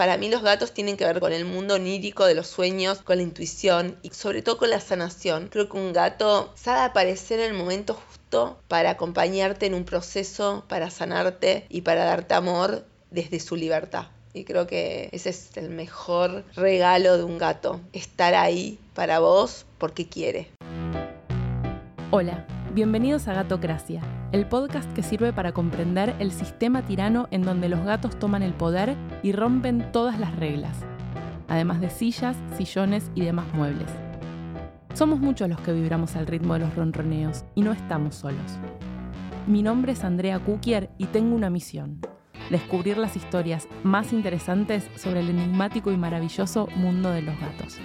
Para mí los gatos tienen que ver con el mundo onírico de los sueños, con la intuición y sobre todo con la sanación. Creo que un gato sabe aparecer en el momento justo para acompañarte en un proceso, para sanarte y para darte amor desde su libertad. Y creo que ese es el mejor regalo de un gato, estar ahí para vos porque quiere. Hola, bienvenidos a Gatocracia, el podcast que sirve para comprender el sistema tirano en donde los gatos toman el poder y rompen todas las reglas, además de sillas, sillones y demás muebles. Somos muchos los que vibramos al ritmo de los ronroneos y no estamos solos. Mi nombre es Andrea Kukier y tengo una misión descubrir las historias más interesantes sobre el enigmático y maravilloso mundo de los gatos.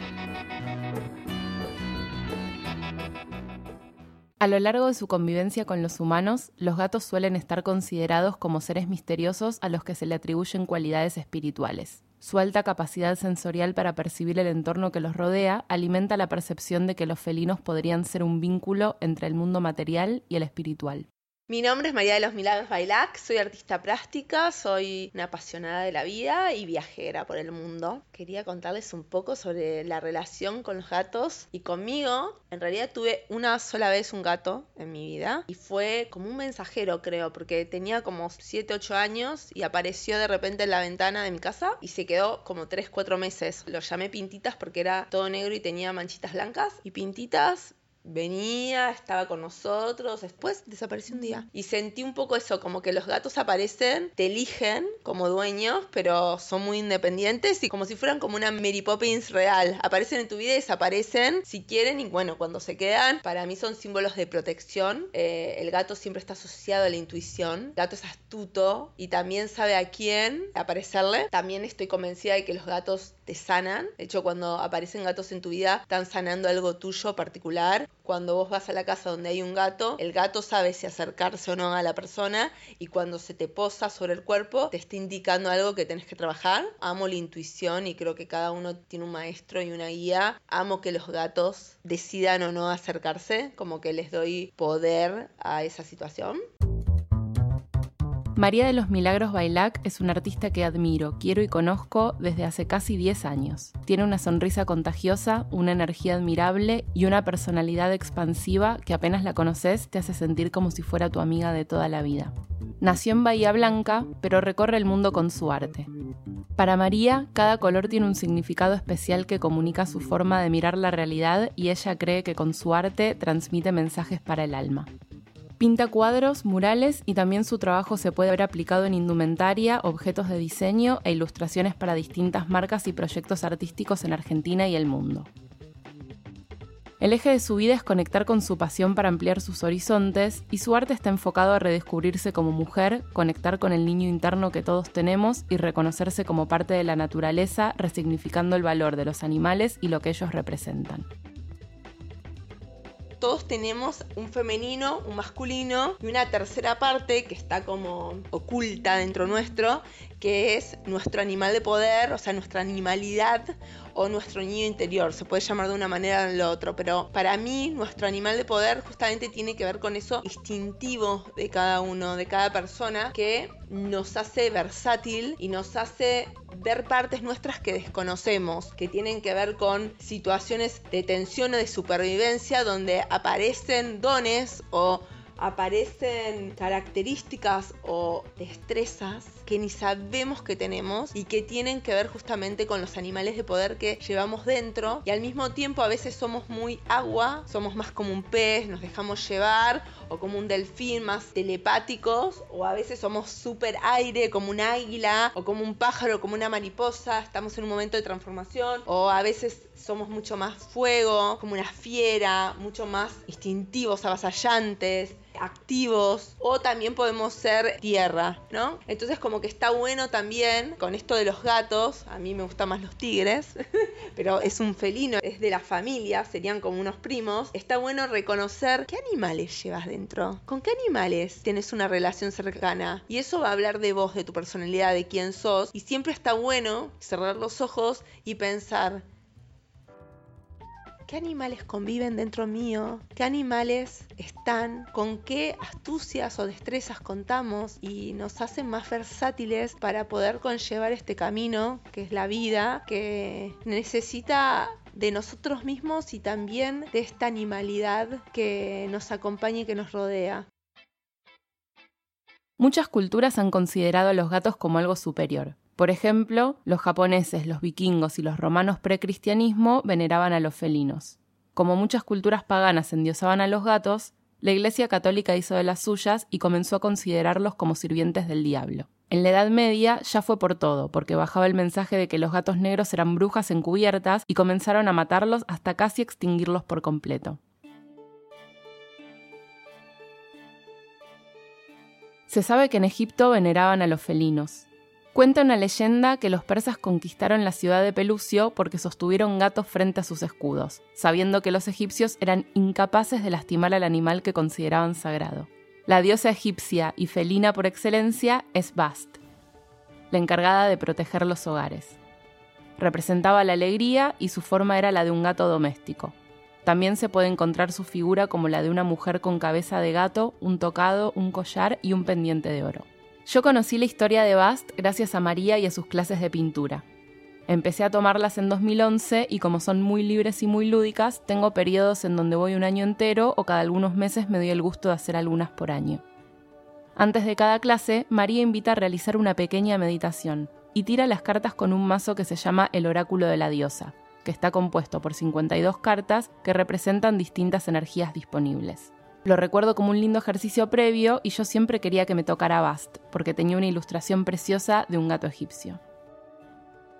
A lo largo de su convivencia con los humanos, los gatos suelen estar considerados como seres misteriosos a los que se le atribuyen cualidades espirituales. Su alta capacidad sensorial para percibir el entorno que los rodea alimenta la percepción de que los felinos podrían ser un vínculo entre el mundo material y el espiritual. Mi nombre es María de los Milagros Bailac, soy artista plástica, soy una apasionada de la vida y viajera por el mundo. Quería contarles un poco sobre la relación con los gatos y conmigo. En realidad tuve una sola vez un gato en mi vida y fue como un mensajero creo, porque tenía como 7, 8 años y apareció de repente en la ventana de mi casa y se quedó como 3, 4 meses. Lo llamé Pintitas porque era todo negro y tenía manchitas blancas y Pintitas venía, estaba con nosotros, después desapareció un día. Y sentí un poco eso, como que los gatos aparecen, te eligen como dueños, pero son muy independientes y como si fueran como una Mary Poppins real. Aparecen en tu vida y desaparecen si quieren y bueno, cuando se quedan, para mí son símbolos de protección. Eh, el gato siempre está asociado a la intuición. El gato es astuto y también sabe a quién aparecerle. También estoy convencida de que los gatos te sanan. De hecho, cuando aparecen gatos en tu vida, están sanando algo tuyo particular cuando vos vas a la casa donde hay un gato, el gato sabe si acercarse o no a la persona y cuando se te posa sobre el cuerpo te está indicando algo que tenés que trabajar. Amo la intuición y creo que cada uno tiene un maestro y una guía. Amo que los gatos decidan o no acercarse, como que les doy poder a esa situación. María de los Milagros Bailac es una artista que admiro, quiero y conozco desde hace casi 10 años. Tiene una sonrisa contagiosa, una energía admirable y una personalidad expansiva que apenas la conoces te hace sentir como si fuera tu amiga de toda la vida. Nació en Bahía Blanca, pero recorre el mundo con su arte. Para María, cada color tiene un significado especial que comunica su forma de mirar la realidad y ella cree que con su arte transmite mensajes para el alma. Pinta cuadros, murales y también su trabajo se puede ver aplicado en indumentaria, objetos de diseño e ilustraciones para distintas marcas y proyectos artísticos en Argentina y el mundo. El eje de su vida es conectar con su pasión para ampliar sus horizontes y su arte está enfocado a redescubrirse como mujer, conectar con el niño interno que todos tenemos y reconocerse como parte de la naturaleza, resignificando el valor de los animales y lo que ellos representan todos tenemos un femenino, un masculino y una tercera parte que está como oculta dentro nuestro, que es nuestro animal de poder, o sea, nuestra animalidad o nuestro niño interior. Se puede llamar de una manera o de la otra, pero para mí nuestro animal de poder justamente tiene que ver con eso instintivo de cada uno, de cada persona, que nos hace versátil y nos hace ver partes nuestras que desconocemos, que tienen que ver con situaciones de tensión o de supervivencia donde aparecen dones o aparecen características o destrezas que ni sabemos que tenemos y que tienen que ver justamente con los animales de poder que llevamos dentro. Y al mismo tiempo a veces somos muy agua, somos más como un pez, nos dejamos llevar o como un delfín, más telepáticos o a veces somos súper aire como un águila o como un pájaro, como una mariposa, estamos en un momento de transformación. O a veces somos mucho más fuego, como una fiera, mucho más instintivos, avasallantes activos o también podemos ser tierra, ¿no? Entonces como que está bueno también con esto de los gatos, a mí me gustan más los tigres, pero es un felino, es de la familia, serían como unos primos, está bueno reconocer qué animales llevas dentro, con qué animales tienes una relación cercana. Y eso va a hablar de vos, de tu personalidad, de quién sos. Y siempre está bueno cerrar los ojos y pensar qué animales conviven dentro mío, qué animales están, con qué astucias o destrezas contamos y nos hacen más versátiles para poder conllevar este camino que es la vida, que necesita de nosotros mismos y también de esta animalidad que nos acompaña y que nos rodea. Muchas culturas han considerado a los gatos como algo superior. Por ejemplo, los japoneses, los vikingos y los romanos precristianismo veneraban a los felinos. Como muchas culturas paganas endiosaban a los gatos, la Iglesia Católica hizo de las suyas y comenzó a considerarlos como sirvientes del diablo. En la Edad Media ya fue por todo, porque bajaba el mensaje de que los gatos negros eran brujas encubiertas y comenzaron a matarlos hasta casi extinguirlos por completo. Se sabe que en Egipto veneraban a los felinos. Cuenta una leyenda que los persas conquistaron la ciudad de Pelucio porque sostuvieron gatos frente a sus escudos, sabiendo que los egipcios eran incapaces de lastimar al animal que consideraban sagrado. La diosa egipcia y felina por excelencia es Bast, la encargada de proteger los hogares. Representaba la alegría y su forma era la de un gato doméstico. También se puede encontrar su figura como la de una mujer con cabeza de gato, un tocado, un collar y un pendiente de oro. Yo conocí la historia de Bast gracias a María y a sus clases de pintura. Empecé a tomarlas en 2011 y como son muy libres y muy lúdicas, tengo periodos en donde voy un año entero o cada algunos meses me doy el gusto de hacer algunas por año. Antes de cada clase, María invita a realizar una pequeña meditación y tira las cartas con un mazo que se llama el oráculo de la diosa que está compuesto por 52 cartas que representan distintas energías disponibles. Lo recuerdo como un lindo ejercicio previo y yo siempre quería que me tocara Bast, porque tenía una ilustración preciosa de un gato egipcio.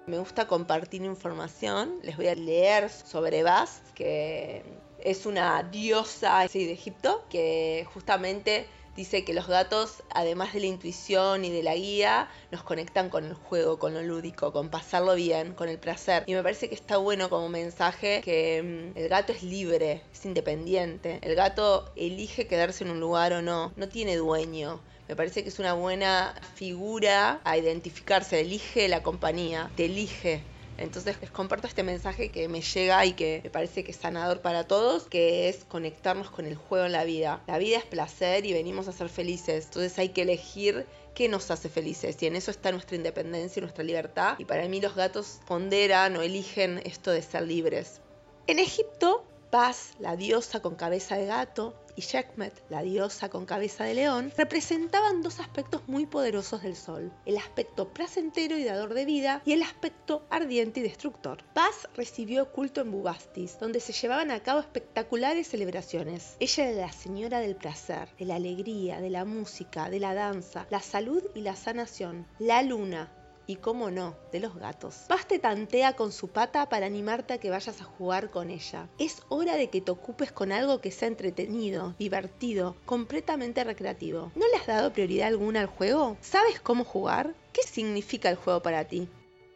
Me gusta compartir información, les voy a leer sobre Bast, que es una diosa de Egipto, que justamente Dice que los gatos, además de la intuición y de la guía, nos conectan con el juego, con lo lúdico, con pasarlo bien, con el placer. Y me parece que está bueno como mensaje que mm, el gato es libre, es independiente. El gato elige quedarse en un lugar o no, no tiene dueño. Me parece que es una buena figura a identificarse, elige la compañía, te elige entonces les comparto este mensaje que me llega y que me parece que es sanador para todos, que es conectarnos con el juego en la vida. La vida es placer y venimos a ser felices, entonces hay que elegir qué nos hace felices y en eso está nuestra independencia y nuestra libertad y para mí los gatos ponderan o eligen esto de ser libres. En Egipto, Paz, la diosa con cabeza de gato, y Sekhmet, la diosa con cabeza de león, representaban dos aspectos muy poderosos del sol, el aspecto placentero y dador de vida y el aspecto ardiente y destructor. Paz recibió culto en Bubastis, donde se llevaban a cabo espectaculares celebraciones. Ella era la señora del placer, de la alegría, de la música, de la danza, la salud y la sanación, la luna, y cómo no, de los gatos. Baste tantea con su pata para animarte a que vayas a jugar con ella. Es hora de que te ocupes con algo que sea entretenido, divertido, completamente recreativo. ¿No le has dado prioridad alguna al juego? ¿Sabes cómo jugar? ¿Qué significa el juego para ti?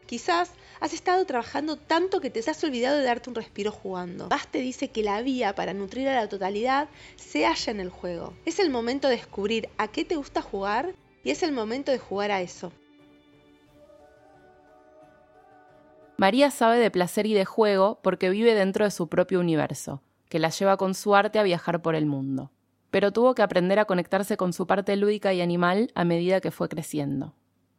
Quizás has estado trabajando tanto que te has olvidado de darte un respiro jugando. Baste dice que la vía para nutrir a la totalidad se halla en el juego. Es el momento de descubrir a qué te gusta jugar y es el momento de jugar a eso. María sabe de placer y de juego porque vive dentro de su propio universo, que la lleva con su arte a viajar por el mundo. Pero tuvo que aprender a conectarse con su parte lúdica y animal a medida que fue creciendo.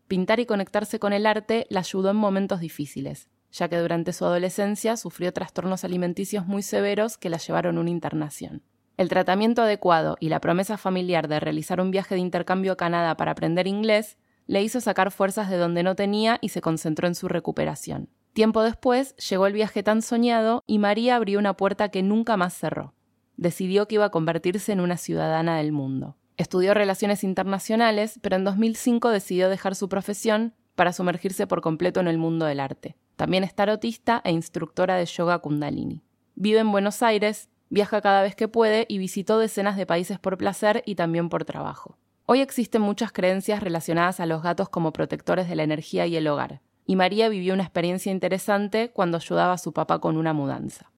Pintar y conectarse con el arte la ayudó en momentos difíciles, ya que durante su adolescencia sufrió trastornos alimenticios muy severos que la llevaron a una internación. El tratamiento adecuado y la promesa familiar de realizar un viaje de intercambio a Canadá para aprender inglés le hizo sacar fuerzas de donde no tenía y se concentró en su recuperación. Tiempo después llegó el viaje tan soñado y María abrió una puerta que nunca más cerró. Decidió que iba a convertirse en una ciudadana del mundo. Estudió relaciones internacionales, pero en 2005 decidió dejar su profesión para sumergirse por completo en el mundo del arte. También es tarotista e instructora de yoga kundalini. Vive en Buenos Aires, viaja cada vez que puede y visitó decenas de países por placer y también por trabajo. Hoy existen muchas creencias relacionadas a los gatos como protectores de la energía y el hogar, y María vivió una experiencia interesante cuando ayudaba a su papá con una mudanza.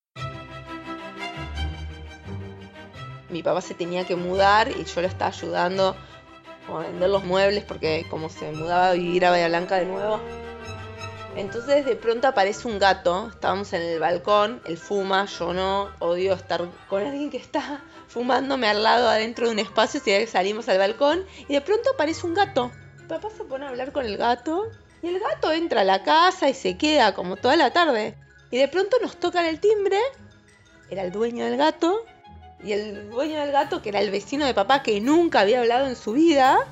Mi papá se tenía que mudar y yo le estaba ayudando a vender los muebles porque como se mudaba a vivir a Bahía Blanca de nuevo, Entonces de pronto aparece un gato, estábamos en el balcón, él fuma, yo no, odio estar con alguien que está fumándome al lado adentro de un espacio, si salimos al balcón y de pronto aparece un gato. papá se pone a hablar con el gato y el gato entra a la casa y se queda como toda la tarde. Y de pronto nos tocan el timbre, era el dueño del gato, y el dueño del gato, que era el vecino de papá que nunca había hablado en su vida,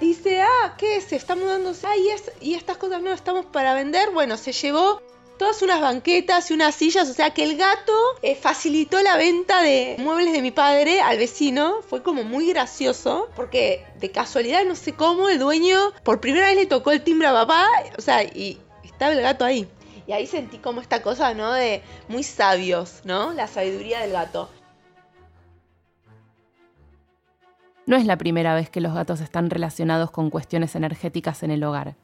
dice, ah, ¿qué? Se está mudando, ah, y, estas cosas no estamos para vender. Bueno, se llevó todas unas banquetas y unas sillas, o sea que el gato eh, facilitó la venta de muebles de mi padre al vecino, fue como muy gracioso, porque de casualidad, no sé cómo, el dueño por primera vez le tocó el timbre a papá, o sea, y estaba el gato ahí. Y ahí sentí como esta cosa, ¿no? De muy sabios, ¿no? La sabiduría del gato. No es la primera vez que los gatos están relacionados con cuestiones energéticas en el hogar.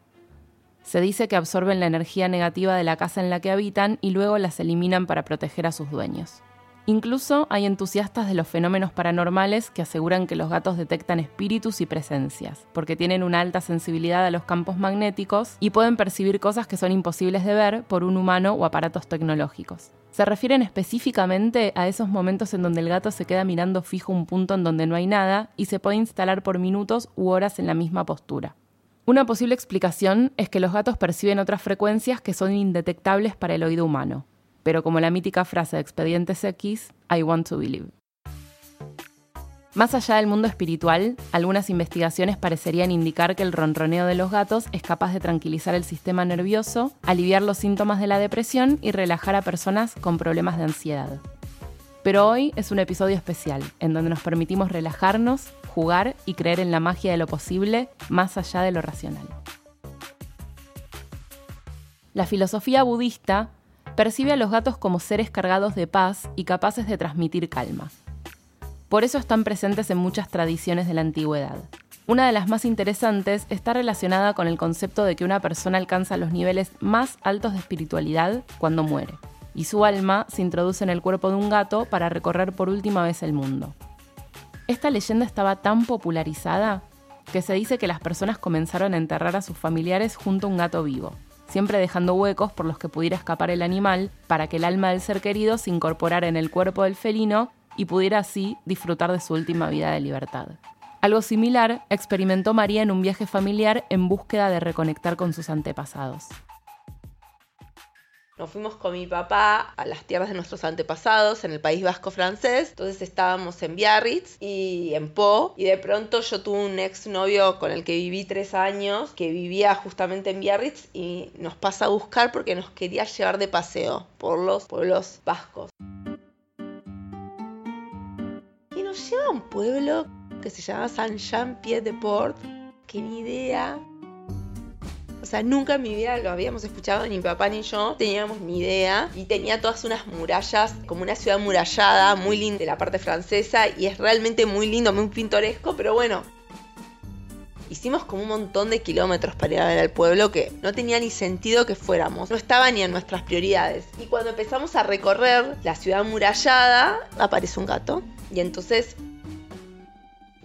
Se dice que absorben la energía negativa de la casa en la que habitan y luego las eliminan para proteger a sus dueños. Incluso hay entusiastas de los fenómenos paranormales que aseguran que los gatos detectan espíritus y presencias, porque tienen una alta sensibilidad a los campos magnéticos y pueden percibir cosas que son imposibles de ver por un humano o aparatos tecnológicos. Se refieren específicamente a esos momentos en donde el gato se queda mirando fijo un punto en donde no hay nada y se puede instalar por minutos u horas en la misma postura. Una posible explicación es que los gatos perciben otras frecuencias que son indetectables para el oído humano, pero como la mítica frase de Expedientes X, I want to believe. Más allá del mundo espiritual, algunas investigaciones parecerían indicar que el ronroneo de los gatos es capaz de tranquilizar el sistema nervioso, aliviar los síntomas de la depresión y relajar a personas con problemas de ansiedad. Pero hoy es un episodio especial, en donde nos permitimos relajarnos, jugar y creer en la magia de lo posible más allá de lo racional. La filosofía budista percibe a los gatos como seres cargados de paz y capaces de transmitir calma. Por eso están presentes en muchas tradiciones de la antigüedad. Una de las más interesantes está relacionada con el concepto de que una persona alcanza los niveles más altos de espiritualidad cuando muere, y su alma se introduce en el cuerpo de un gato para recorrer por última vez el mundo. Esta leyenda estaba tan popularizada que se dice que las personas comenzaron a enterrar a sus familiares junto a un gato vivo, siempre dejando huecos por los que pudiera escapar el animal para que el alma del ser querido se incorporara en el cuerpo del felino y pudiera así disfrutar de su última vida de libertad. Algo similar experimentó María en un viaje familiar en búsqueda de reconectar con sus antepasados. Nos fuimos con mi papá a las tierras de nuestros antepasados en el País Vasco francés. Entonces estábamos en Biarritz y en Po. Y de pronto yo tuve un exnovio con el que viví tres años, que vivía justamente en Biarritz y nos pasa a buscar porque nos quería llevar de paseo por los pueblos vascos. lleva a un pueblo que se llama Saint-Jean-Pied-de-Port, que ni idea. O sea, nunca en mi vida lo habíamos escuchado, ni mi papá ni yo teníamos ni idea. Y tenía todas unas murallas, como una ciudad murallada, muy linda de la parte francesa. Y es realmente muy lindo, muy pintoresco, pero bueno. Hicimos como un montón de kilómetros para ir a ver al pueblo que no tenía ni sentido que fuéramos. No estaba ni en nuestras prioridades. Y cuando empezamos a recorrer la ciudad murallada, aparece un gato y entonces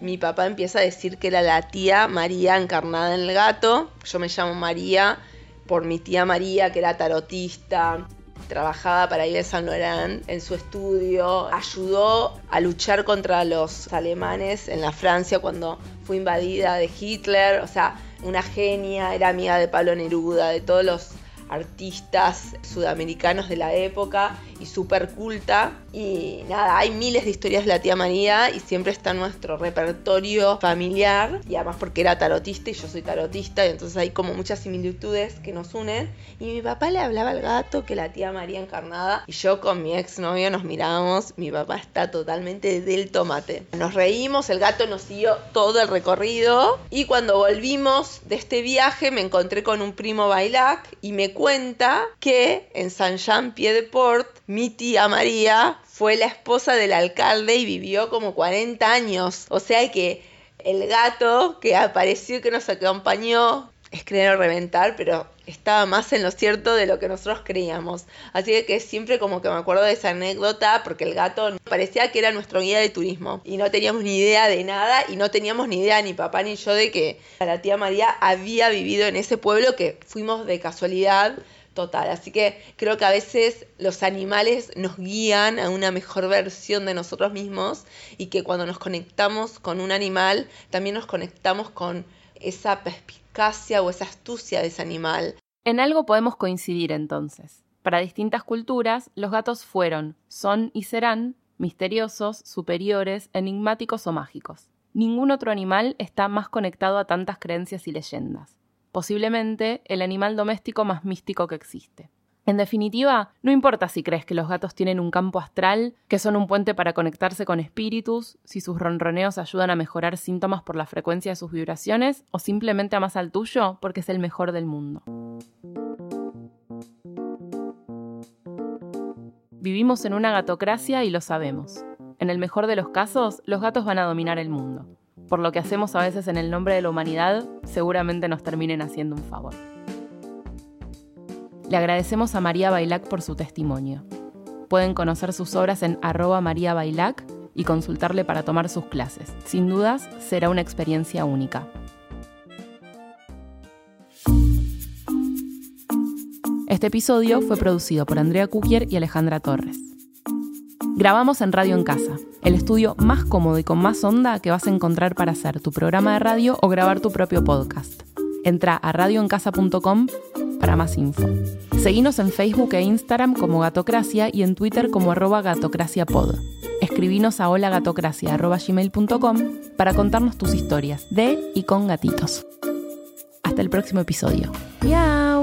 mi papá empieza a decir que era la tía María encarnada en el gato. Yo me llamo María por mi tía María, que era tarotista, trabajaba para Yves Saint Laurent en su estudio, ayudó a luchar contra los alemanes en la Francia cuando fue invadida de Hitler, o sea, una genia, era amiga de Pablo Neruda, de todos los artistas sudamericanos de la época y súper culta. Y nada, hay miles de historias de la tía María y siempre está en nuestro repertorio familiar. Y además porque era tarotista y yo soy tarotista, y entonces hay como muchas similitudes que nos unen. Y mi papá le hablaba al gato que la tía María encarnada. Y yo con mi exnovio nos mirábamos. Mi papá está totalmente del tomate. Nos reímos, el gato nos siguió todo el recorrido. Y cuando volvimos de este viaje me encontré con un primo Bailac y me cuenta que en San Mi tía María fue la esposa del alcalde y vivió como 40 años. O sea que el gato que apareció, que nos acompañó es creer o reventar, pero estaba más en lo cierto de lo que nosotros creíamos. Así que siempre como que me acuerdo de esa anécdota porque el gato parecía que era nuestro guía de turismo y no teníamos ni idea de nada y no teníamos ni idea ni papá ni yo de que la tía María había vivido en ese pueblo que fuimos de casualidad total. Así que creo que a veces los animales nos guían a una mejor versión de nosotros mismos y que cuando nos conectamos con un animal también nos conectamos con esa perspicacia o esa astucia de ese animal. En algo podemos coincidir entonces. Para distintas culturas, los gatos fueron, son y serán misteriosos, superiores, enigmáticos o mágicos. Ningún otro animal está más conectado a tantas creencias y leyendas. Posiblemente el animal doméstico más místico que existe. En definitiva, no importa si crees que los gatos tienen un campo astral, que son un puente para conectarse con espíritus, si sus ronroneos ayudan a mejorar síntomas por la frecuencia de sus vibraciones, o simplemente amas al tuyo porque es el mejor del mundo. Vivimos en una gatocracia y lo sabemos. En el mejor de los casos, los gatos van a dominar el mundo. Por lo que hacemos a veces en el nombre de la humanidad, seguramente nos terminen haciendo un favor. Le agradecemos a María Bailac por su testimonio. Pueden conocer sus obras en arroba María Bailac y consultarle para tomar sus clases. Sin dudas, será una experiencia única. Este episodio fue producido por Andrea Kukier y Alejandra Torres. Grabamos en Radio en Casa, el estudio más cómodo y con más onda que vas a encontrar para hacer tu programa de radio o grabar tu propio podcast. Entra a radioencasa.com para más info. Seguinos en Facebook e Instagram como Gatocracia y en Twitter como arroba gatocraciapod. Escribinos a holagatocracia.gmail.com para contarnos tus historias de y con gatitos. Hasta el próximo episodio. ¡Miau!